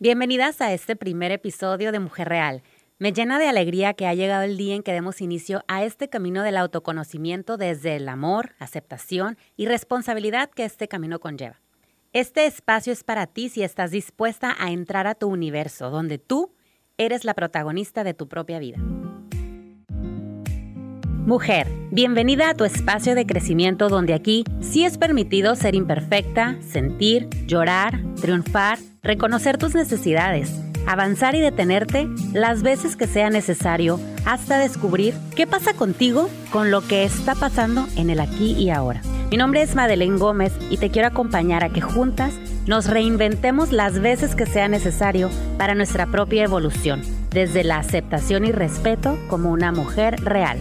Bienvenidas a este primer episodio de Mujer Real. Me llena de alegría que ha llegado el día en que demos inicio a este camino del autoconocimiento desde el amor, aceptación y responsabilidad que este camino conlleva. Este espacio es para ti si estás dispuesta a entrar a tu universo, donde tú eres la protagonista de tu propia vida. Mujer, bienvenida a tu espacio de crecimiento donde aquí sí es permitido ser imperfecta, sentir, llorar, triunfar, reconocer tus necesidades, avanzar y detenerte las veces que sea necesario hasta descubrir qué pasa contigo con lo que está pasando en el aquí y ahora. Mi nombre es Madeleine Gómez y te quiero acompañar a que juntas nos reinventemos las veces que sea necesario para nuestra propia evolución, desde la aceptación y respeto como una mujer real.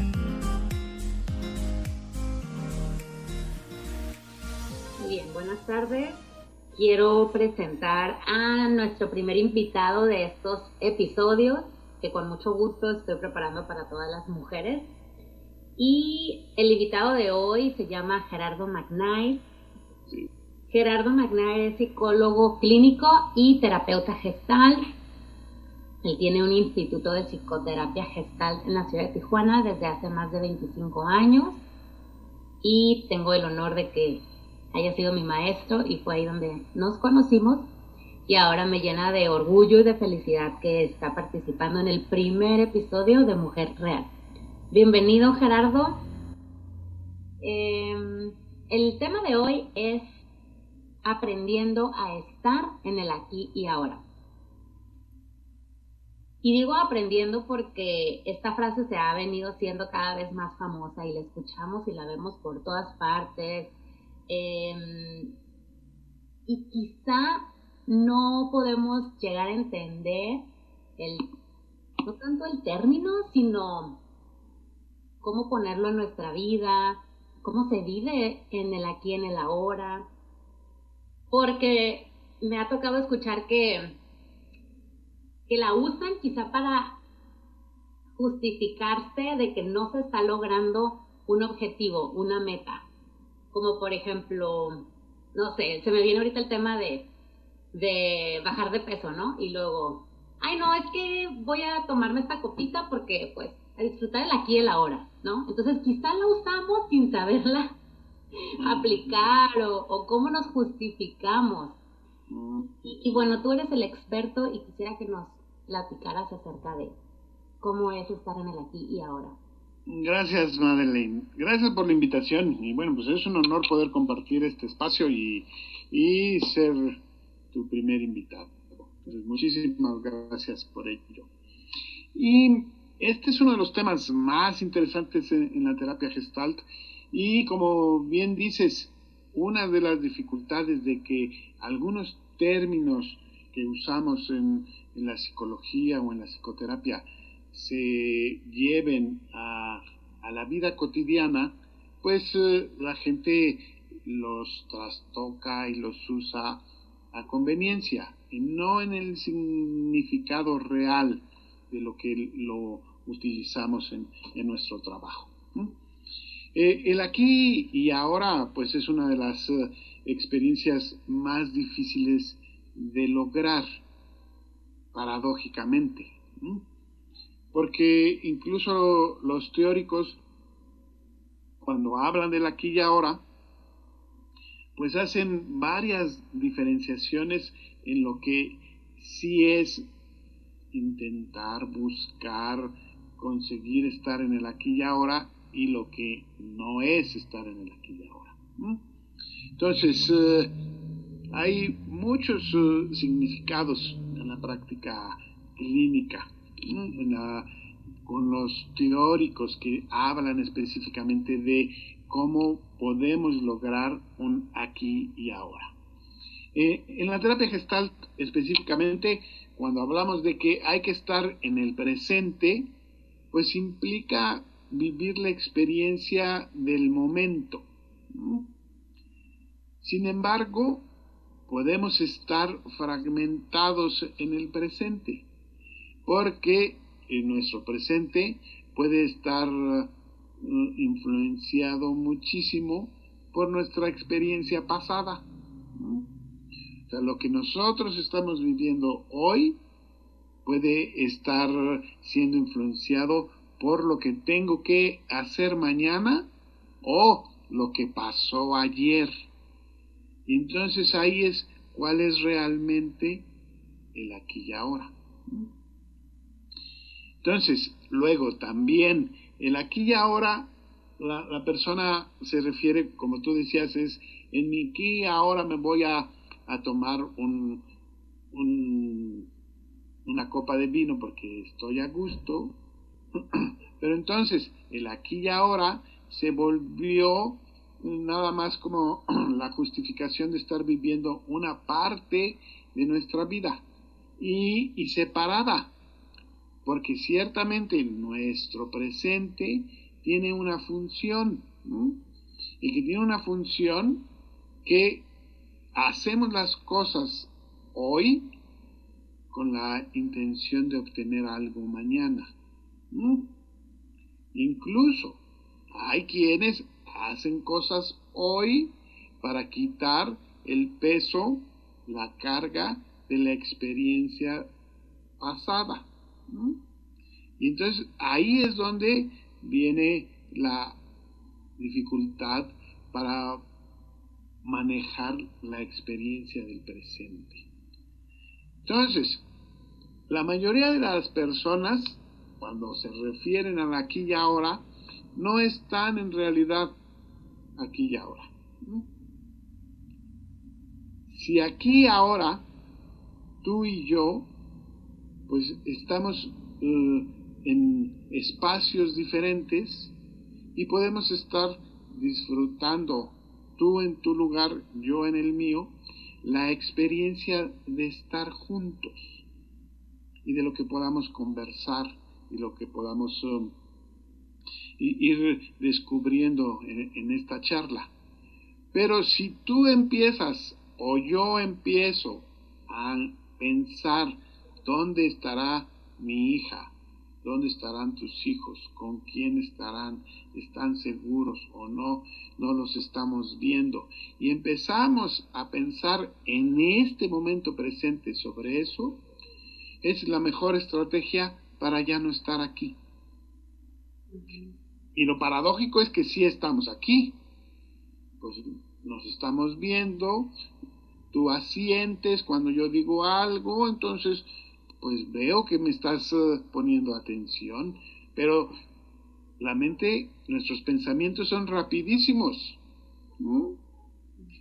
tardes. Quiero presentar a nuestro primer invitado de estos episodios, que con mucho gusto estoy preparando para todas las mujeres. Y el invitado de hoy se llama Gerardo McKnight. Gerardo McKnight es psicólogo clínico y terapeuta gestal. Él tiene un instituto de psicoterapia gestal en la ciudad de Tijuana desde hace más de 25 años. Y tengo el honor de que haya sido mi maestro y fue ahí donde nos conocimos y ahora me llena de orgullo y de felicidad que está participando en el primer episodio de Mujer Real. Bienvenido Gerardo. Em, el tema de hoy es aprendiendo a estar en el aquí y ahora. Y digo aprendiendo porque esta frase se ha venido siendo cada vez más famosa y la escuchamos y la vemos por todas partes, Em, y quizá no podemos llegar a entender el, no tanto el término, sino cómo ponerlo en nuestra vida, cómo se vive en el aquí, en el ahora. Porque me ha tocado escuchar que, que la usan quizá para justificarse de que no se está logrando un objetivo, una meta como por ejemplo, no sé, se me viene ahorita el tema de, de bajar de peso, ¿no? Y luego, ay, no, es que voy a tomarme esta copita porque, pues, a disfrutar el aquí y el ahora, ¿no? Entonces, quizá la usamos sin saberla aplicar o, o cómo nos justificamos. Y, y, bueno, tú eres el experto y quisiera que nos platicaras acerca de cómo es estar en el aquí y ahora. Gracias, Madeleine. Gracias por la invitación. Y bueno, pues es un honor poder compartir este espacio y, y ser tu primer invitado. Entonces, muchísimas gracias por ello. Y este es uno de los temas más interesantes en, la terapia gestalt. Y como bien dices, una de las dificultades de que algunos términos que usamos en, en la psicología o en la psicoterapia se lleven a, la vida cotidiana, pues eh, la gente los trastoca y los usa a conveniencia y no en el significado real de lo que lo utilizamos en, nuestro trabajo. Eh, el aquí y ahora pues es una de las eh, experiencias más difíciles de lograr paradójicamente porque incluso los teóricos, cuando hablan del aquí y ahora, pues hacen varias diferenciaciones en lo que sí es intentar buscar conseguir estar en el aquí y ahora y lo que no es estar en el aquí y ahora. Entonces, eh, hay muchos eh, significados en la práctica clínica con los teóricos que hablan específicamente de cómo podemos lograr un aquí y ahora. Eh, en la terapia gestal específicamente, cuando hablamos de que hay que estar en el presente, pues implica vivir la experiencia del momento. Sin embargo, podemos estar fragmentados en el presente porque en nuestro presente puede estar uh, influenciado muchísimo por nuestra experiencia pasada. O sea, lo que nosotros estamos viviendo hoy puede estar siendo influenciado por lo que tengo que hacer mañana o lo que pasó ayer. Y entonces ahí es cuál es realmente el aquí y ahora. Entonces, luego también el aquí y ahora, la, persona se refiere, como tú decías, es en mi aquí ahora me voy a, a tomar un, un una copa de vino porque estoy a gusto. Pero entonces el aquí y ahora se volvió nada más como la justificación de estar viviendo una parte de nuestra vida y, y separada. Porque ciertamente nuestro presente tiene una función, y que tiene una función que hacemos las cosas hoy con la intención de obtener algo mañana. Incluso hay quienes hacen cosas hoy para quitar el peso, la carga de la experiencia pasada. Y entonces ahí es donde viene la dificultad para manejar la experiencia del presente. Entonces, la mayoría de las personas, cuando se refieren al aquí y ahora, no están en realidad aquí y ahora. Si aquí y ahora, tú y yo, pues estamos eh, en espacios diferentes y podemos estar disfrutando, tú en tu lugar, yo en el mío, la experiencia de estar juntos y de lo que podamos conversar y lo que podamos um, ir descubriendo en, esta charla. Pero si tú empiezas o yo empiezo a pensar dónde estará mi hija, dónde estarán tus hijos, con quién estarán, están seguros o no, no los estamos viendo. Y empezamos a pensar en este momento presente sobre eso, es la mejor estrategia para ya no estar aquí. Y lo paradójico es que sí estamos aquí. Pues nos estamos viendo, tú asientes cuando yo digo algo, entonces pues veo que me estás eh, poniendo atención, pero la mente, nuestros pensamientos son rapidísimos.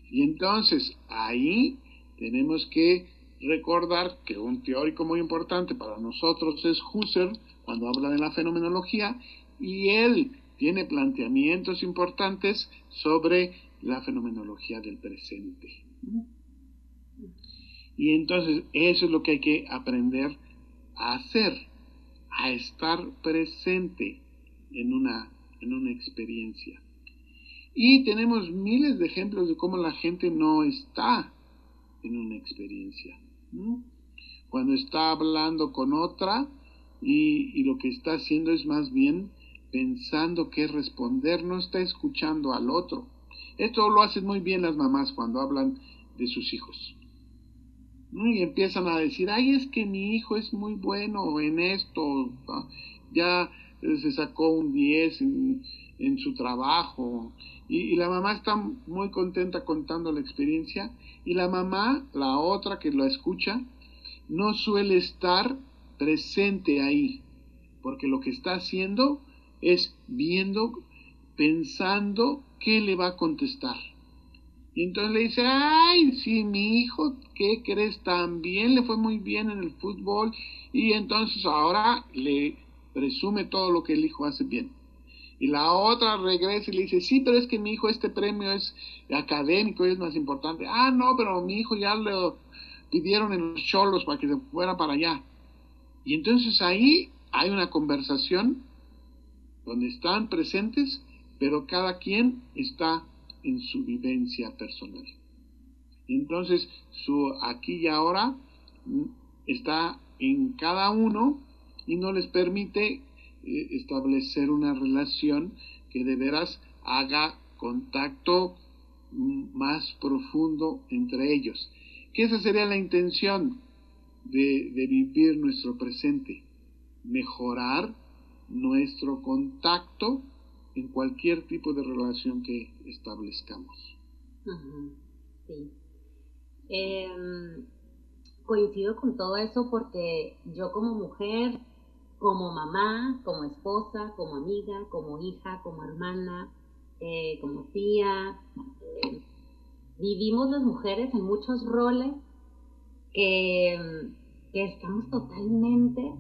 Y entonces ahí tenemos que recordar que un teórico muy importante para nosotros es Husserl cuando habla de la fenomenología y él tiene planteamientos importantes sobre la fenomenología del presente. Y entonces eso es lo que hay que aprender a hacer, a estar presente en una, en una experiencia. Y tenemos miles de ejemplos de cómo la gente no está en una experiencia. Cuando está hablando con otra y, lo que está haciendo es más bien pensando qué responder, no está escuchando al otro. Esto lo hacen muy bien las mamás cuando hablan de sus hijos. Y empiezan a decir, ay, es que mi hijo es muy bueno en esto, ya se sacó un 10 en, su trabajo. y, la mamá está muy contenta contando la experiencia y la mamá, la otra que lo escucha, no suele estar presente ahí, porque lo que está haciendo es viendo, pensando qué le va a contestar. Y entonces le dice, ay, sí, mi hijo, ¿qué crees? También le fue muy bien en el fútbol y entonces ahora le presume todo lo que el hijo hace bien. Y la otra regresa y le dice, sí, pero es que mi hijo este premio es académico es más importante. Ah, no, pero mi hijo ya lo pidieron en los cholos para que se fuera para allá. Y entonces ahí hay una conversación donde están presentes, pero cada quien está en su vivencia personal. Entonces su aquí y ahora está en cada uno y no les permite eh, establecer una relación que de veras haga contacto más profundo entre ellos. que esa sería la intención de vivir nuestro presente, mejorar nuestro contacto en cualquier tipo de relación que establezcamos. Sí. Em, coincido con todo eso porque yo como mujer, como mamá, como esposa, como amiga, como hija, como hermana, eh, como tía, eh, vivimos las mujeres en muchos roles que, que estamos totalmente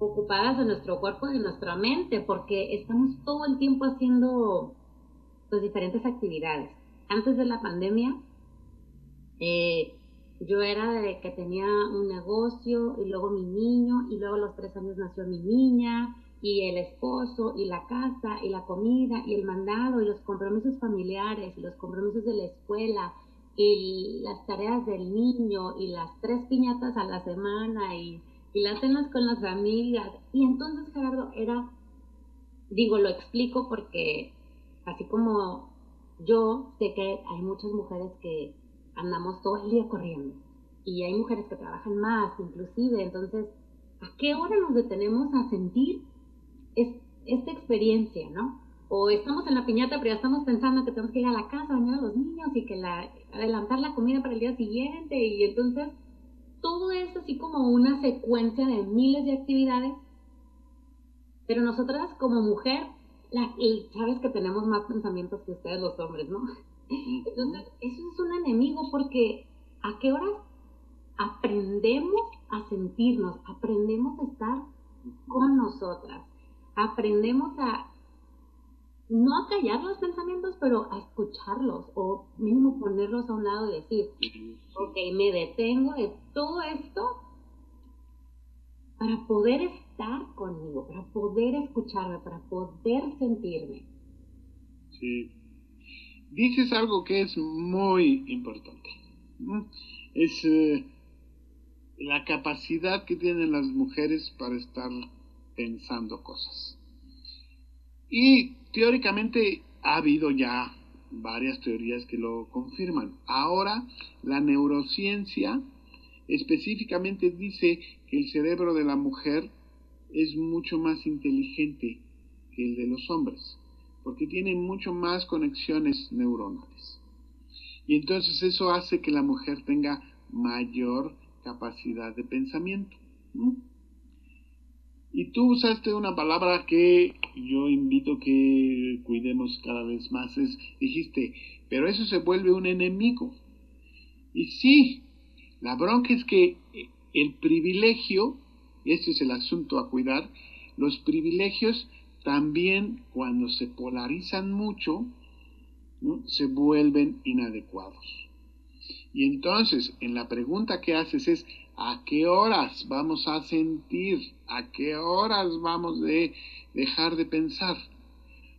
ocupadas de nuestro cuerpo y de nuestra mente, porque estamos todo el tiempo haciendo pues diferentes actividades. Antes de la pandemia, eh, yo era de que tenía un negocio y luego mi niño y luego a los tres años nació mi niña y el esposo y la casa y la comida y el mandado y los compromisos familiares y los compromisos de la escuela y las tareas del niño y las tres piñatas a la semana y y las cenas con las amigas. Y entonces Gerardo era, digo, lo explico porque así como yo sé que hay muchas mujeres que andamos todo el día corriendo y hay mujeres que trabajan más inclusive, entonces, ¿a qué hora nos detenemos a sentir esta experiencia, no? O estamos en la piñata, pero ya estamos pensando que tenemos que ir a la casa, bañar a los niños y que la, adelantar la comida para el día siguiente y entonces todo es así como una secuencia de miles de actividades, pero nosotras como mujer, la, sabes que tenemos más pensamientos que ustedes los hombres, ¿no? Entonces, eso es un enemigo porque ¿a qué horas aprendemos a sentirnos? Aprendemos a estar con nosotras, aprendemos a no a callar los pensamientos, pero a escucharlos o mínimo ponerlos a un lado y decir, ok, me detengo de todo esto para poder estar conmigo, para poder escucharme, para poder sentirme. Sí. Dices algo que es muy importante. Es eh, la capacidad que tienen las mujeres para estar pensando cosas. Y teóricamente ha habido ya varias teorías que lo confirman. Ahora la neurociencia específicamente dice que el cerebro de la mujer es mucho más inteligente que el de los hombres, porque tiene mucho más conexiones neuronales. Y entonces eso hace que la mujer tenga mayor capacidad de pensamiento. Y tú usaste una palabra que yo invito que cuidemos cada vez más. Es, dijiste, pero eso se vuelve un enemigo. Y sí, la bronca es que el privilegio, y este es el asunto a cuidar, los privilegios también cuando se polarizan mucho, se vuelven inadecuados. Y entonces, en la pregunta que haces es, ¿A qué horas vamos a sentir? ¿A qué horas vamos de dejar de pensar?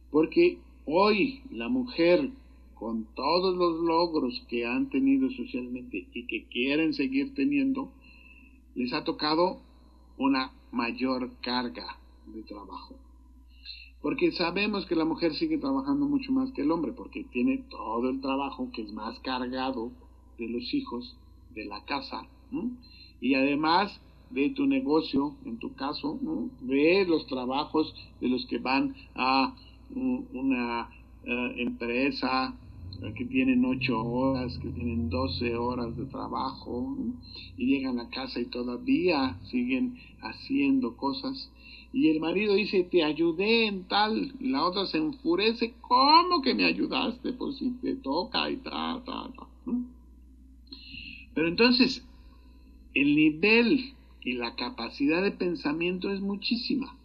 Porque hoy la mujer, con todos los logros que han tenido socialmente y que quieren seguir teniendo, les ha tocado una mayor carga de trabajo. Porque sabemos que la mujer sigue trabajando mucho más que el hombre, porque tiene todo el trabajo que es más cargado de los hijos, de la casa, y además de tu negocio, en tu caso, de los trabajos de los que van a una eh, empresa que tienen ocho horas, que tienen doce horas de trabajo, y llegan a casa y todavía siguen haciendo cosas. Y el marido dice, te ayudé en tal, y la otra se enfurece, ¿cómo que me ayudaste? Pues si te toca y tal, tal, tal. Pero entonces, el nivel y la capacidad de pensamiento es muchísima.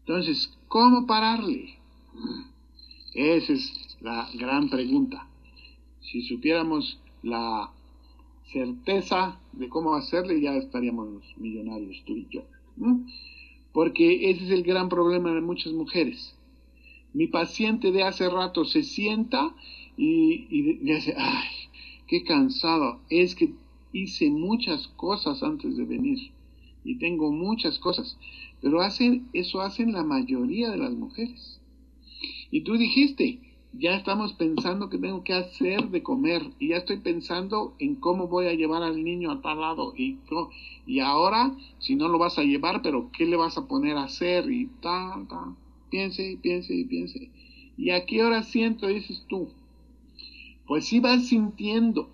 Entonces, ¿cómo pararle? Esa es la gran pregunta. Si supiéramos la certeza de cómo hacerle, ya estaríamos millonarios tú y yo. Porque ese es el gran problema de muchas mujeres. Mi paciente de hace rato se sienta y, y dice, ay, qué cansado. Es que hice muchas cosas antes de venir y tengo muchas cosas, pero hacen, eso hacen la mayoría de las mujeres. Y tú dijiste, ya estamos pensando que tengo que hacer de comer y ya estoy pensando en cómo voy a llevar al niño a tal lado y, y ahora si no lo vas a llevar, pero ¿qué le vas a poner a hacer? Y ta, ta, piense, piense y piense. ¿Y a qué hora siento? Dices tú. Pues sí vas sintiendo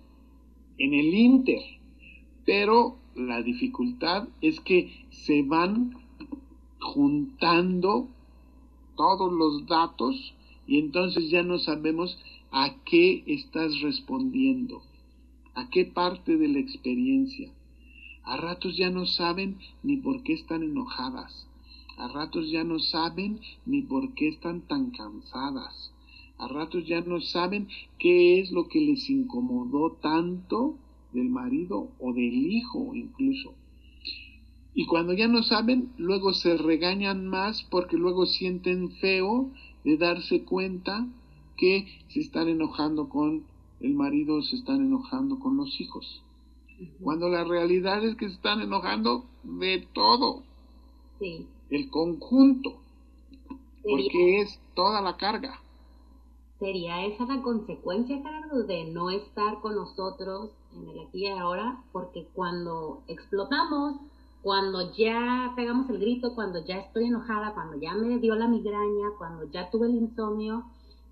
en el Inter, pero la dificultad es que se van juntando todos los datos y entonces ya no sabemos a qué estás respondiendo, a qué parte de la experiencia. A ratos ya no saben ni por qué están enojadas, a ratos ya no saben ni por qué están tan cansadas, a ratos ya no saben qué es lo que les incomodó tanto del marido o del hijo incluso. Y cuando ya no saben, luego se regañan más porque luego sienten feo de darse cuenta que se están enojando con el marido, se están enojando con los hijos. Cuando la realidad es que se están enojando de todo. Sí. El conjunto. Porque es toda la carga. ¿Sería esa la consecuencia, Carlos, de no estar con nosotros en el aquí y ahora? Porque cuando explotamos, cuando ya pegamos el grito, cuando ya estoy enojada, cuando ya me dio la migraña, cuando ya tuve el insomnio,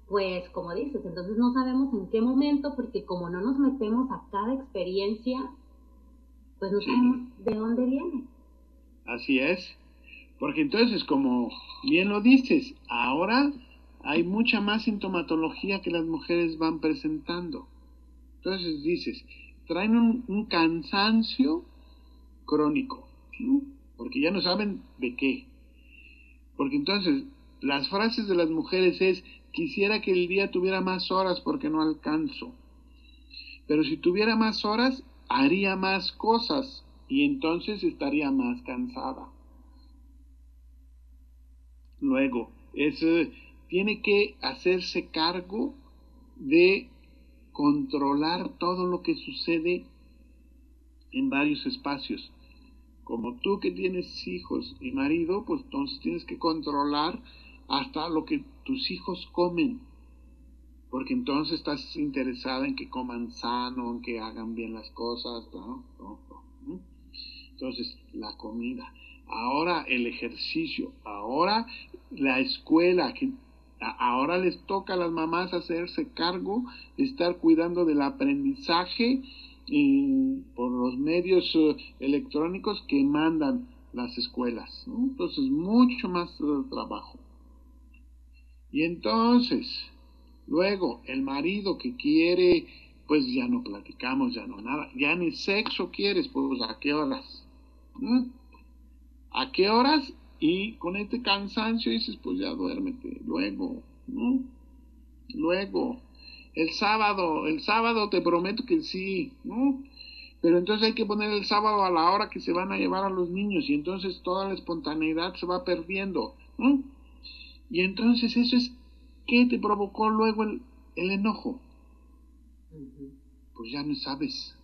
pues como dices, entonces no sabemos en qué momento, porque como no nos metemos a cada experiencia, pues no sabemos de dónde viene. Así es, porque entonces, como bien lo dices, ahora hay mucha más sintomatología que las mujeres van presentando. Entonces dices, traen un, cansancio crónico, porque ya no saben de qué. Porque entonces las frases de las mujeres es, quisiera que el día tuviera más horas porque no alcanzo. Pero si tuviera más horas, haría más cosas y entonces estaría más cansada. Luego, es, tiene que hacerse cargo de controlar todo lo que sucede en varios espacios como tú que tienes hijos y marido, pues entonces tienes que controlar hasta lo que tus hijos comen, porque entonces estás interesada en que coman sano, en que hagan bien las cosas. Entonces, la comida. Ahora el ejercicio, ahora la escuela, que ahora les toca a las mamás hacerse cargo estar cuidando del aprendizaje por los medios eh, electrónicos que mandan las escuelas. Entonces, mucho más eh, trabajo. Y entonces, luego, el marido que quiere, pues ya no platicamos, ya no nada, ya ni sexo quieres, pues a qué horas. ¿Mm? ¿A qué horas? Y con este cansancio dices, pues ya duérmete, luego, ¿no? Luego, el sábado, el sábado te prometo que sí, ¿no? Pero entonces hay que poner el sábado a la hora que se van a llevar a los niños y entonces toda la espontaneidad se va perdiendo, ¿no? Y entonces eso es, ¿qué te provocó luego el, el enojo? Pues ya no sabes.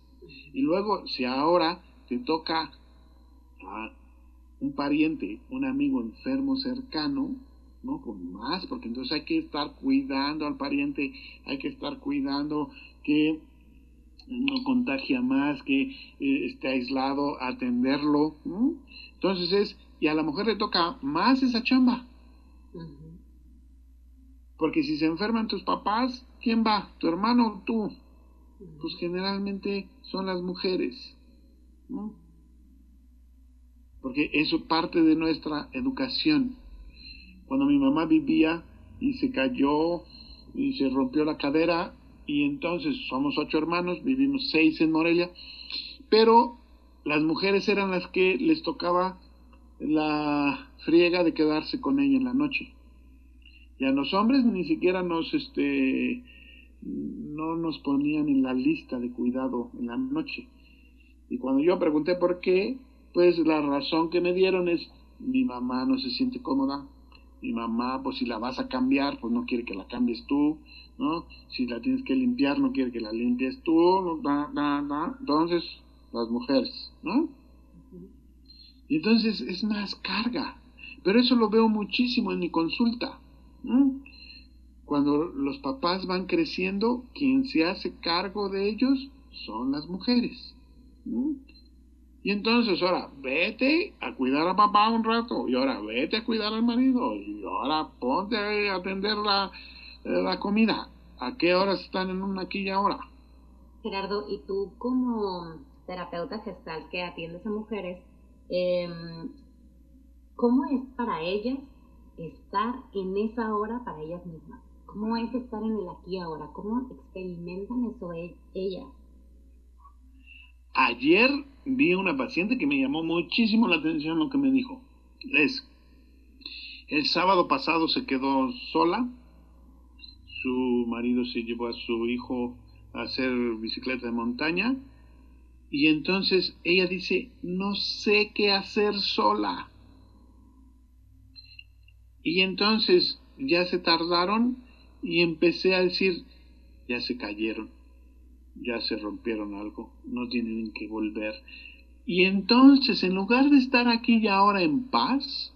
Y luego, si ahora te toca a un pariente, un amigo enfermo cercano, ¿no? Con más, porque entonces hay que estar cuidando al pariente, hay que estar cuidando que no contagia más, que eh, esté aislado, atenderlo, Entonces es, y a la mujer le toca más esa chamba. Porque si se enferman tus papás, ¿quién va? ¿Tu hermano o tú? Pues generalmente son las mujeres, Porque eso parte de nuestra educación cuando mi mamá vivía y se cayó y se rompió la cadera y entonces somos ocho hermanos, vivimos seis en Morelia, pero las mujeres eran las que les tocaba la friega de quedarse con ella en la noche. Y a los hombres ni siquiera nos, este, no nos ponían en la lista de cuidado en la noche. Y cuando yo pregunté por qué, pues la razón que me dieron es, mi mamá no se siente cómoda mi mamá, pues si la vas a cambiar, pues no quiere que la cambies tú, ¿no? Si la tienes que limpiar, no quiere que la limpies tú, da, da, da. entonces las mujeres, ¿no? Y entonces es más carga, pero eso lo veo muchísimo en mi consulta. cuando los papás van creciendo, quien se hace cargo de ellos son las mujeres. Y entonces ahora vete a cuidar a papá un rato, y ahora vete a cuidar al marido, y ahora ponte a atender la, eh, la comida. ¿A qué horas están en una y ahora? Gerardo, y tú como terapeuta gestal que atiendes a mujeres, em, ¿cómo es para ellas estar en esa hora para ellas mismas? ¿Cómo es estar en el aquí y ahora? ¿Cómo experimentan eso e-, ellas? Ayer vi a una paciente que me llamó muchísimo la atención lo que me dijo. Es, el sábado pasado se quedó sola, su marido se llevó a su hijo a hacer bicicleta de montaña y entonces ella dice, no sé qué hacer sola. Y entonces ya se tardaron y empecé a decir, ya se cayeron ya se rompieron algo, no tienen que volver. Y entonces, en lugar de estar aquí y ahora en paz,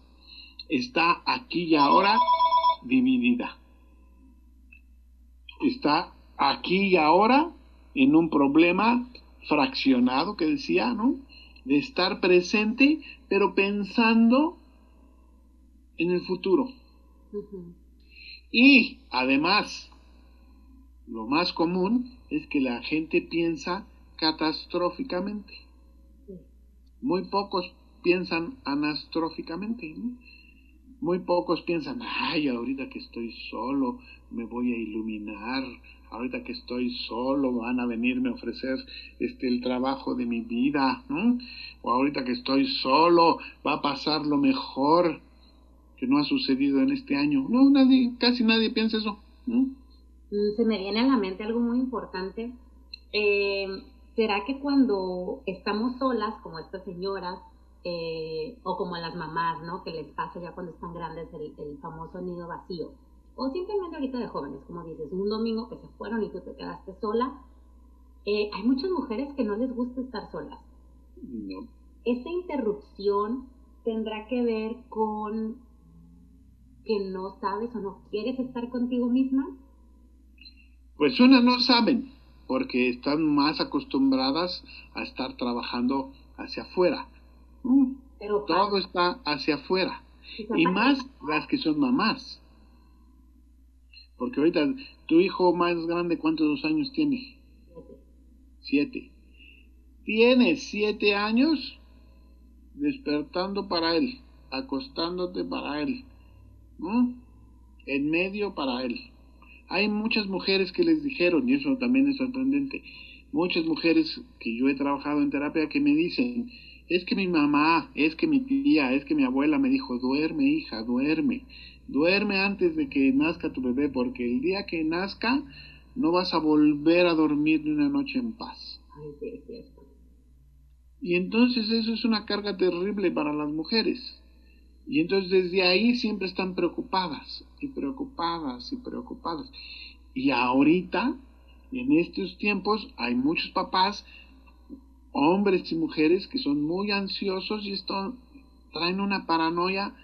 está aquí y ahora dividida. Está aquí y ahora en un problema fraccionado que decía, ¿no? De estar presente, pero pensando en el futuro. Y además, lo más común es que la gente piensa catastróficamente. Muy pocos piensan anastróficamente. Muy pocos piensan, ay, ahorita que estoy solo me voy a iluminar, ahorita que estoy solo van a venirme a ofrecer este el trabajo de mi vida, o ahorita que estoy solo va a pasar lo mejor que no ha sucedido en este año. No, nadie, casi nadie piensa eso. Se me viene a la mente algo muy importante. Eh, ¿Será que cuando estamos solas, como estas señoras, eh, o como a las mamás, ¿no? Que les pasa ya cuando están grandes el, famoso nido vacío. O simplemente ahorita de jóvenes, como dices, un domingo que se fueron y tú te quedaste sola. Eh, hay muchas mujeres que no les gusta estar solas. No. Esta interrupción tendrá que ver con que no sabes o no quieres estar contigo misma pues una no saben, porque están más acostumbradas a estar trabajando hacia afuera. Mm, Pero, Todo está hacia afuera. Y más las que son mamás. Porque ahorita, tu hijo más grande, ¿cuántos años tiene? Siete. Tiene siete años despertando para él, acostándote para él, en medio para él. Hay muchas mujeres que les dijeron, y eso también es sorprendente, muchas mujeres que yo he trabajado en terapia que me dicen, es que mi mamá, es que mi tía, es que mi abuela me dijo, duerme hija, duerme, duerme antes de que nazca tu bebé, porque el día que nazca no vas a volver a dormir ni una noche en paz. Y entonces eso es una carga terrible para las mujeres. Y entonces desde ahí siempre están preocupadas y preocupadas y preocupadas. Y ahorita, en estos tiempos, hay muchos papás, hombres y mujeres, que son muy ansiosos y esto traen una paranoia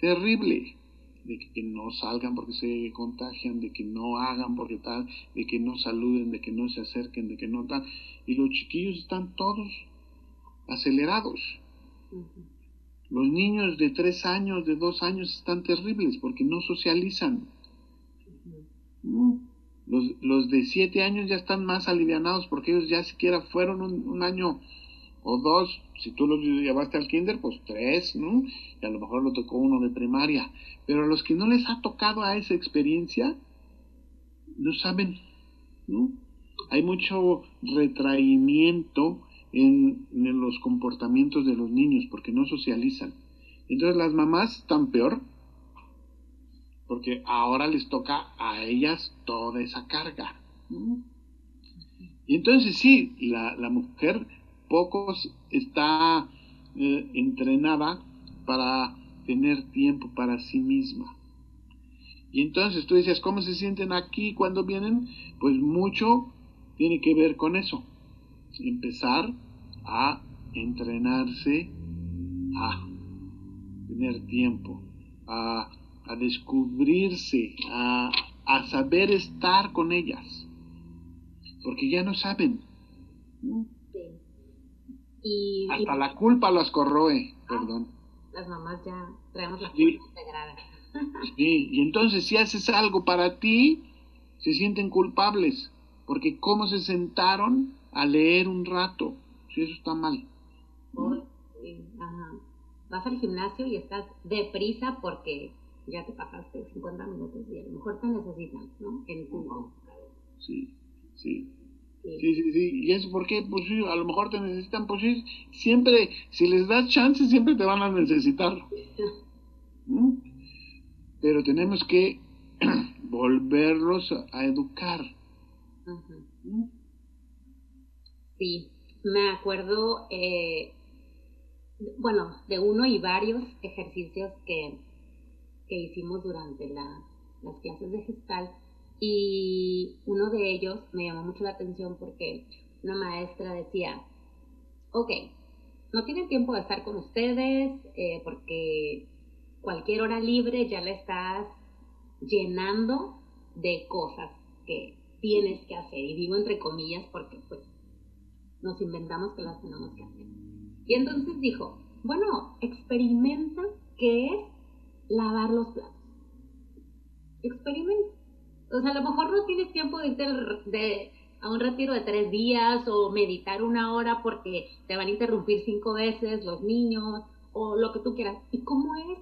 terrible de que no salgan porque se contagian, de que no hagan porque tal, de que no saluden, de que no se acerquen, de que no tal. Y los chiquillos están todos acelerados. Los niños de tres años, de dos años están terribles porque no socializan. Los, los, de siete años ya están más alivianados porque ellos ya siquiera fueron un, año o dos. Si tú los llevaste al kinder, pues tres, ¿no? Y a lo mejor lo tocó uno de primaria. Pero a los que no les ha tocado a esa experiencia, no saben, ¿no? Hay mucho retraimiento en, los comportamientos de los niños porque no socializan. Entonces las mamás están peor porque ahora les toca a ellas toda esa carga. Y entonces sí, la, la mujer pocos está eh, entrenada para tener tiempo para sí misma. Y entonces tú decías, ¿cómo se sienten aquí cuando vienen? Pues mucho tiene que ver con eso empezar a entrenarse a tener tiempo, a, descubrirse, a, a saber estar con ellas, porque ya no saben. Y, Hasta la culpa las corroe, perdón. Las mamás ya traemos la culpa integrada. Sí, y entonces si haces algo para ti, se sienten culpables, porque cómo se sentaron a leer un rato, si eso está mal. Vas al gimnasio y estás deprisa porque ya te pasaste 50 minutos y a lo mejor te necesitan, ¿no? En tu... Sí, sí. Sí, sí, sí. ¿Y eso por qué? Pues sí, a lo mejor te necesitan, pues sí, siempre, si les das chance, siempre te van a necesitar. Pero tenemos que volverlos a, educar. Sí, me acuerdo, eh, bueno, de uno y varios ejercicios que, que hicimos durante la, las clases de gestal y uno de ellos me llamó mucho la atención porque una maestra decía, ok, no tienen tiempo de estar con ustedes eh, porque cualquier hora libre ya la estás llenando de cosas que tienes que hacer. Y digo entre comillas porque nos inventamos que las tenemos que hacer. Y entonces dijo, bueno, experimenta qué es lavar los platos. Experimenta. O sea, a lo mejor no tienes tiempo de irte de, a un retiro de tres días o meditar una hora porque te van a interrumpir cinco veces los niños o lo que tú quieras. ¿Y cómo es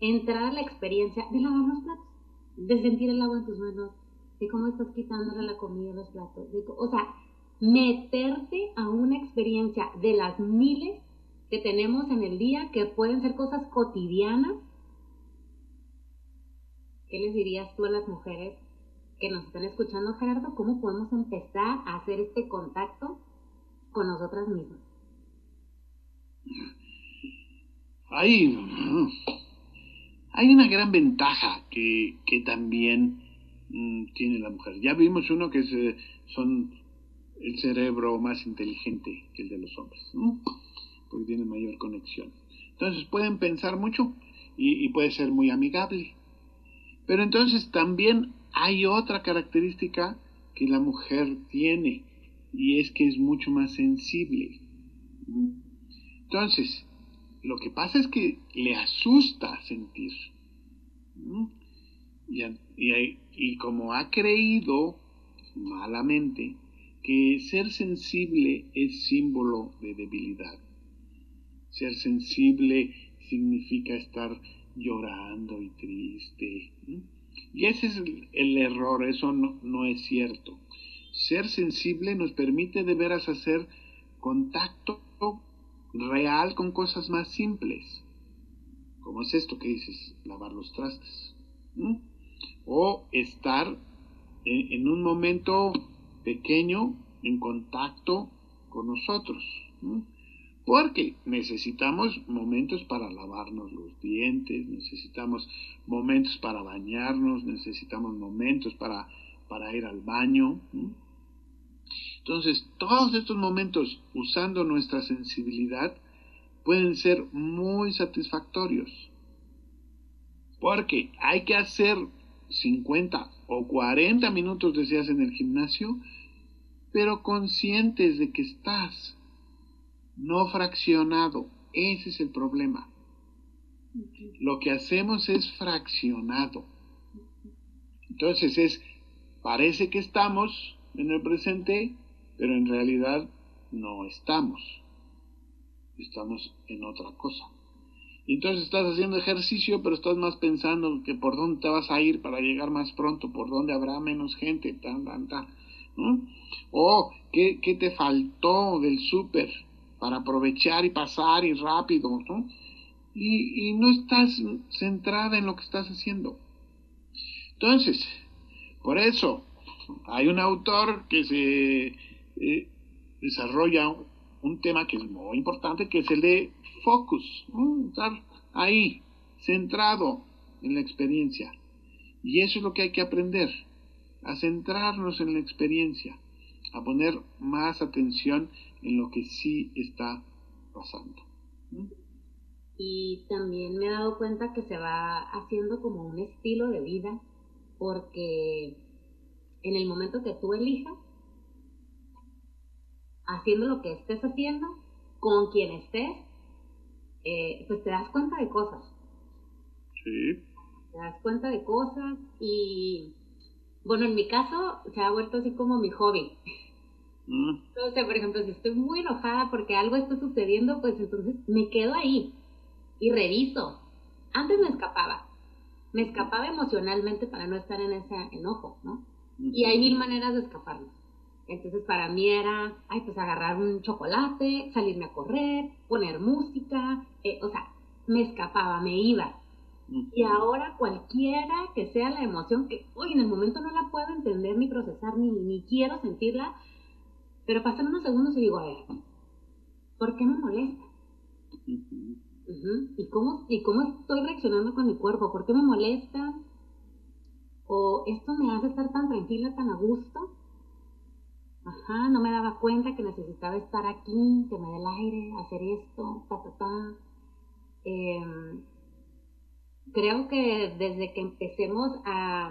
entrar a la experiencia de lavar los platos? De sentir el agua en tus manos, de cómo estás quitándole la comida a los platos. o sea, meterte a una experiencia de las miles que tenemos en el día, que pueden ser cosas cotidianas. ¿Qué les dirías tú a las mujeres que nos están escuchando, Gerardo? ¿Cómo podemos empezar a hacer este contacto con nosotras mismas? Hay, hay una gran ventaja que, que también mm, tiene la mujer. Ya vimos uno que son el cerebro más inteligente que el de los hombres, porque tiene mayor conexión. Entonces pueden pensar mucho y, puede ser muy amigable. Pero entonces también hay otra característica que la mujer tiene y es que es mucho más sensible. Entonces, lo que pasa es que le asusta sentir. Y, como ha creído malamente que ser sensible es símbolo de debilidad. Ser sensible significa estar llorando y triste. Y ese es el, error, eso no, es cierto. Ser sensible nos permite de veras hacer contacto real con cosas más simples. Como es esto que dices, lavar los trastes. O estar en un momento pequeño en contacto con nosotros. Porque necesitamos momentos para lavarnos los dientes, necesitamos momentos para bañarnos, necesitamos momentos para, para ir al baño. Entonces, todos estos momentos usando nuestra sensibilidad pueden ser muy satisfactorios. Porque hay que hacer 50 o 40 minutos deseas en el gimnasio, pero conscientes de que estás, no fraccionado. Ese es el problema. Lo que hacemos es fraccionado. Entonces es, parece que estamos en el presente, pero en realidad no estamos. Estamos en otra cosa. Y entonces estás haciendo ejercicio, pero estás más pensando que por dónde te vas a ir para llegar más pronto, por dónde habrá menos gente, tan, tan, tan. O ¿qué, ¿qué, te faltó del súper para aprovechar y pasar y rápido. Y, y, no estás centrada en lo que estás haciendo. Entonces, por eso hay un autor que se eh, desarrolla un tema que es muy importante, que es el de focus, estar ahí, centrado en la experiencia. Y eso es lo que hay que aprender, a centrarnos en la experiencia, a poner más atención en lo que sí está pasando. Y también me he dado cuenta que se va haciendo como un estilo de vida porque en el momento que tú elijas, haciendo lo que estés haciendo, con quien estés, eh, pues te das cuenta de cosas. Sí. Te das cuenta de cosas y, bueno, en mi caso se ha vuelto así como mi hobby. Mm. O sea, por ejemplo, si estoy muy enojada porque algo está sucediendo, pues entonces me quedo ahí y reviso. Antes me escapaba, me escapaba emocionalmente para no estar en ese enojo, ¿no? Y hay mil maneras de escaparnos. Entonces para mí era, ay, pues agarrar un chocolate, salirme a correr, poner música, eh, o sea, me escapaba, me iba. Y ahora cualquiera que sea la emoción que hoy en el momento no la puedo entender ni procesar ni, ni quiero sentirla, pero pasan unos segundos y digo, a ver, ¿por qué me molesta? ¿Y, cómo, ¿Y cómo estoy reaccionando con mi cuerpo? ¿Por qué me molesta? ¿O esto me hace estar tan tranquila, tan a gusto? Ajá, no me daba cuenta que necesitaba estar aquí, que me dé el aire, hacer esto, ta, ta, ta. Em, creo que desde que empecemos a,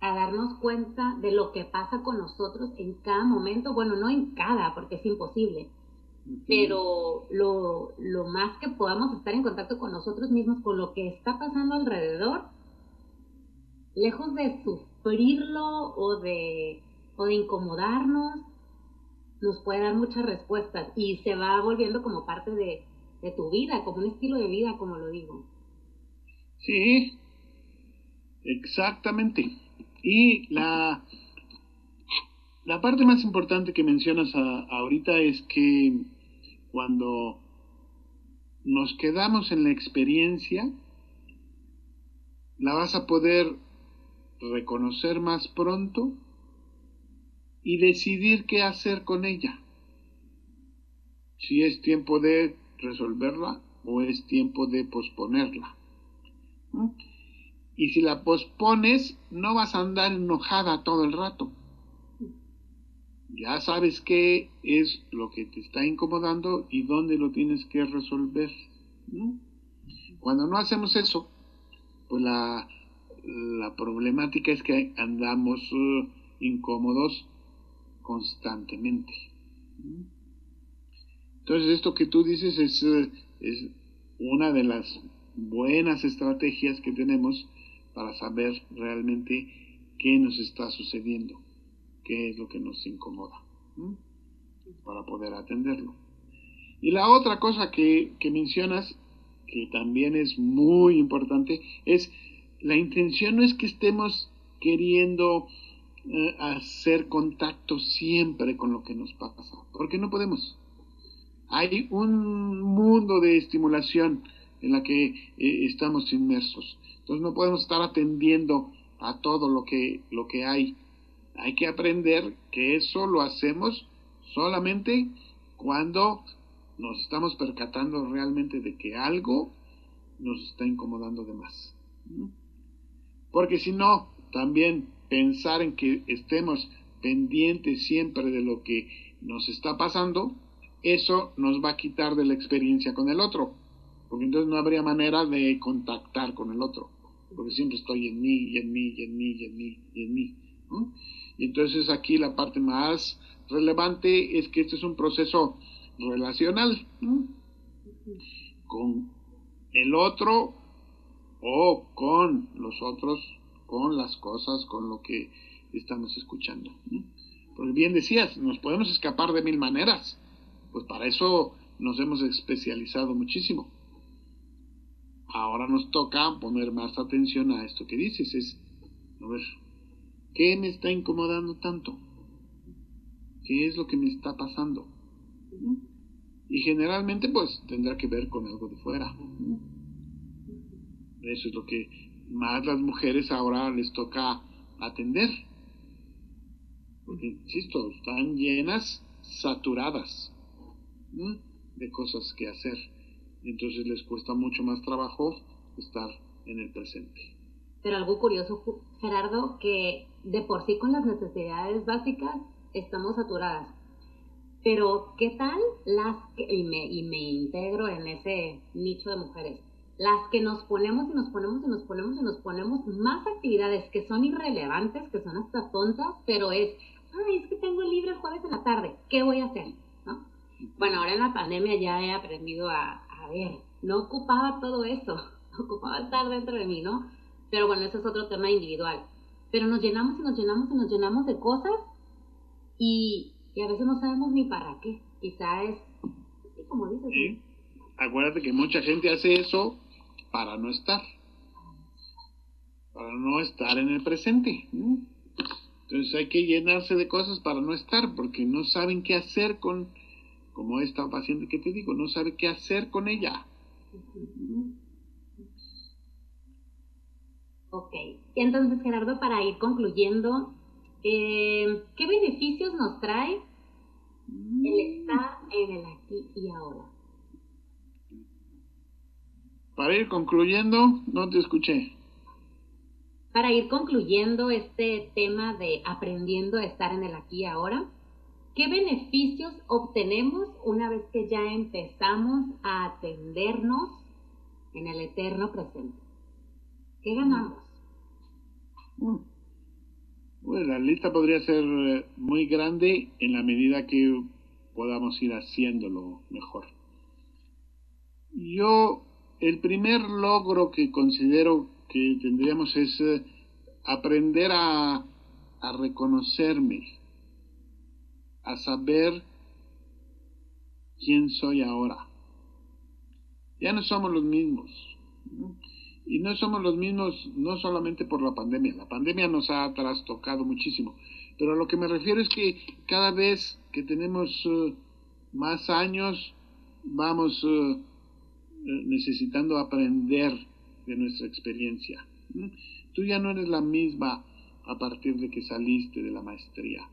a darnos cuenta de lo que pasa con nosotros en cada momento, bueno, no en cada, porque es imposible, pero lo, lo más que podamos estar en contacto con nosotros mismos, con lo que está pasando alrededor, lejos de sufrirlo o de, o de incomodarnos, nos puede dar muchas respuestas y se va volviendo como parte de, de tu vida, como un estilo de vida, como lo digo. Sí, exactamente. Y la, la parte más importante que mencionas ahorita es que cuando nos quedamos en la experiencia, la vas a poder reconocer más pronto y decidir qué hacer con ella. Si es tiempo de resolverla o es tiempo de posponerla. Y si la pospones, no vas a andar enojada todo el rato. Ya sabes qué es lo que te está incomodando y dónde lo tienes que resolver. Cuando no hacemos eso, pues la, la problemática es que andamos uh, incómodos constantemente. Entonces esto que tú dices es, uh, es una de las buenas estrategias que tenemos para saber realmente qué nos está sucediendo qué es lo que nos incomoda, para poder atenderlo. Y la otra cosa que, mencionas, que también es muy importante, es la intención no es que estemos queriendo eh, hacer contacto siempre con lo que nos pasa, porque no podemos. Hay un mundo de estimulación en la que eh, estamos inmersos. Entonces no podemos estar atendiendo a todo lo que, lo que hay hay que aprender que eso lo hacemos solamente cuando nos estamos percatando realmente de que algo nos está incomodando de más. Porque si no, también pensar en que estemos pendientes siempre de lo que nos está pasando, eso nos va a quitar de la experiencia con el otro. Porque entonces no habría manera de contactar con el otro. Porque siempre estoy en mí, y en mí, y en mí, y en mí, y en mí. Y entonces aquí la parte más relevante es que este es un proceso relacional con el otro o con los otros, con las cosas, con lo que estamos escuchando. Porque bien decías, nos podemos escapar de mil maneras. Pues para eso nos hemos especializado muchísimo. Ahora nos toca poner más atención a esto que dices, es, a ver, ¿Qué me está incomodando tanto? ¿Qué es lo que me está pasando? Y generalmente pues tendrá que ver con algo de fuera. Eso es lo que más las mujeres ahora les toca atender. Porque, insisto, están llenas, saturadas de cosas que hacer. Entonces les cuesta mucho más trabajo estar en el presente. Pero algo curioso, Gerardo, que de por sí con las necesidades básicas estamos saturadas. Pero, ¿qué tal las que, y me, y me integro en ese nicho de mujeres, las que nos ponemos y nos ponemos y nos ponemos y nos ponemos más actividades que son irrelevantes, que son hasta tontas, pero es, ay, es que tengo libre el jueves en la tarde, ¿qué voy a hacer? ¿No? Bueno, ahora en la pandemia ya he aprendido a, a ver, no ocupaba todo eso, ocupaba estar dentro de mí, ¿no? Pero bueno, ese es otro tema individual. Pero nos llenamos y nos llenamos y nos llenamos de cosas y, y a veces no sabemos ni para qué. Quizá es, como dices. Sí. Acuérdate que mucha gente hace eso para no estar, para no estar en el presente. Entonces hay que llenarse de cosas para no estar, porque no saben qué hacer con, como esta paciente que te digo, no sabe qué hacer con ella. Ok, y entonces Gerardo, para ir concluyendo, eh, ¿qué beneficios nos trae el estar en el aquí y ahora? Para ir concluyendo, no te escuché. Para ir concluyendo este tema de aprendiendo a estar en el aquí y ahora, ¿qué beneficios obtenemos una vez que ya empezamos a atendernos en el eterno presente? ¿Qué ganamos? Bueno, pues la lista podría ser eh, muy grande en la medida que podamos ir haciéndolo mejor. Yo el primer logro que considero que tendríamos es eh, aprender a, reconocerme, a saber quién soy ahora. Ya no somos los mismos. Y no somos los mismos no solamente por la pandemia. La pandemia nos ha trastocado muchísimo. Pero a lo que me refiero es que cada vez que tenemos eh, más años, vamos uh, necesitando aprender de nuestra experiencia. Tú ya no eres la misma a partir de que saliste de la maestría.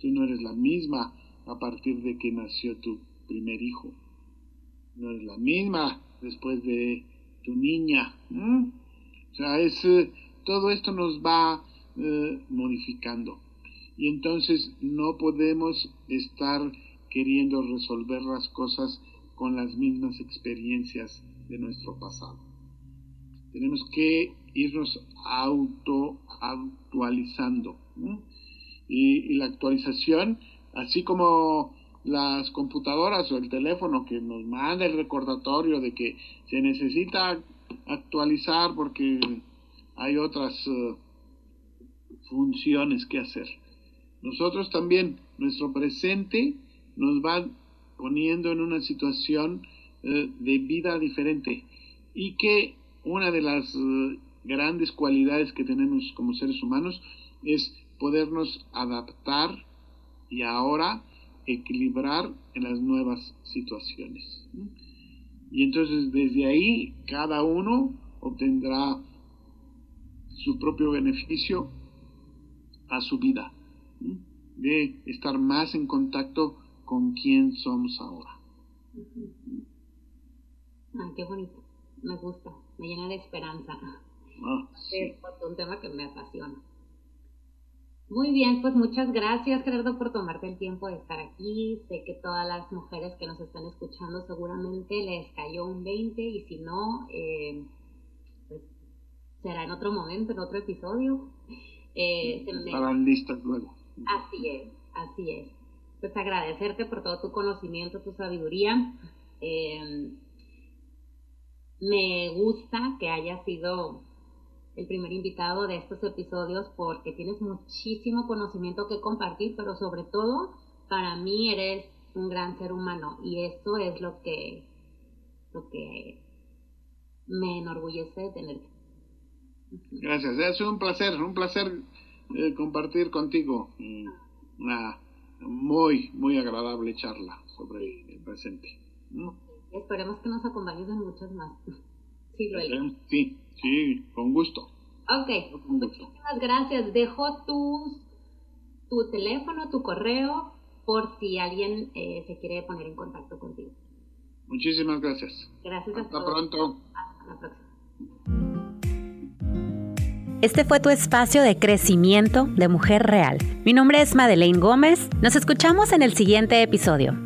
Tú no eres la misma a partir de que nació tu primer hijo. No eres la misma después de tu niña. O sea, es, eh, todo esto nos va eh, modificando. Y entonces no podemos estar queriendo resolver las cosas con las mismas experiencias de nuestro pasado. Tenemos que irnos auto actualizando. Y, la actualización, así como las computadoras o el teléfono que nos manda el recordatorio de que se necesita actualizar porque hay otras eh, funciones que hacer. Nosotros también, nuestro presente nos va poniendo en una situación eh, de vida diferente y que una de las eh, grandes cualidades que tenemos como seres humanos es podernos adaptar y ahora equilibrar en las nuevas situaciones. Y entonces desde ahí cada uno obtendrá su propio beneficio a su vida, de estar más en contacto con quién somos ahora. Ay, qué bonito. Me gusta, me llena de esperanza. Ah, es un tema que me apasiona. Muy bien, pues muchas gracias Gerardo por tomarte el tiempo de estar aquí. Sé que todas las mujeres que nos están escuchando seguramente les cayó un 20 y si no, eh, pues será en otro momento, en otro episodio. Eh, Estarán listas luego. Así es, así es pues agradecerte por todo tu conocimiento, tu sabiduría. Em, me gusta que hayas sido el primer invitado de estos episodios porque tienes muchísimo conocimiento que compartir, pero sobre todo para mí eres un gran ser humano y esto es lo que, lo que me enorgullece de tenerte. Gracias, es un placer, un placer eh, compartir contigo. Una muy, muy agradable charla sobre el presente. Esperemos que nos acompañes en muchas más. Sí, Sí, sí, con gusto. Ok, muchísimas gracias. Dejo tus, tu teléfono, tu correo, por si alguien eh, se quiere poner en contacto contigo. Muchísimas gracias. Gracias Hasta pronto. Hasta la próxima. Este fue tu espacio de crecimiento de mujer real. Mi nombre es Madeleine Gómez. Nos escuchamos en el siguiente episodio.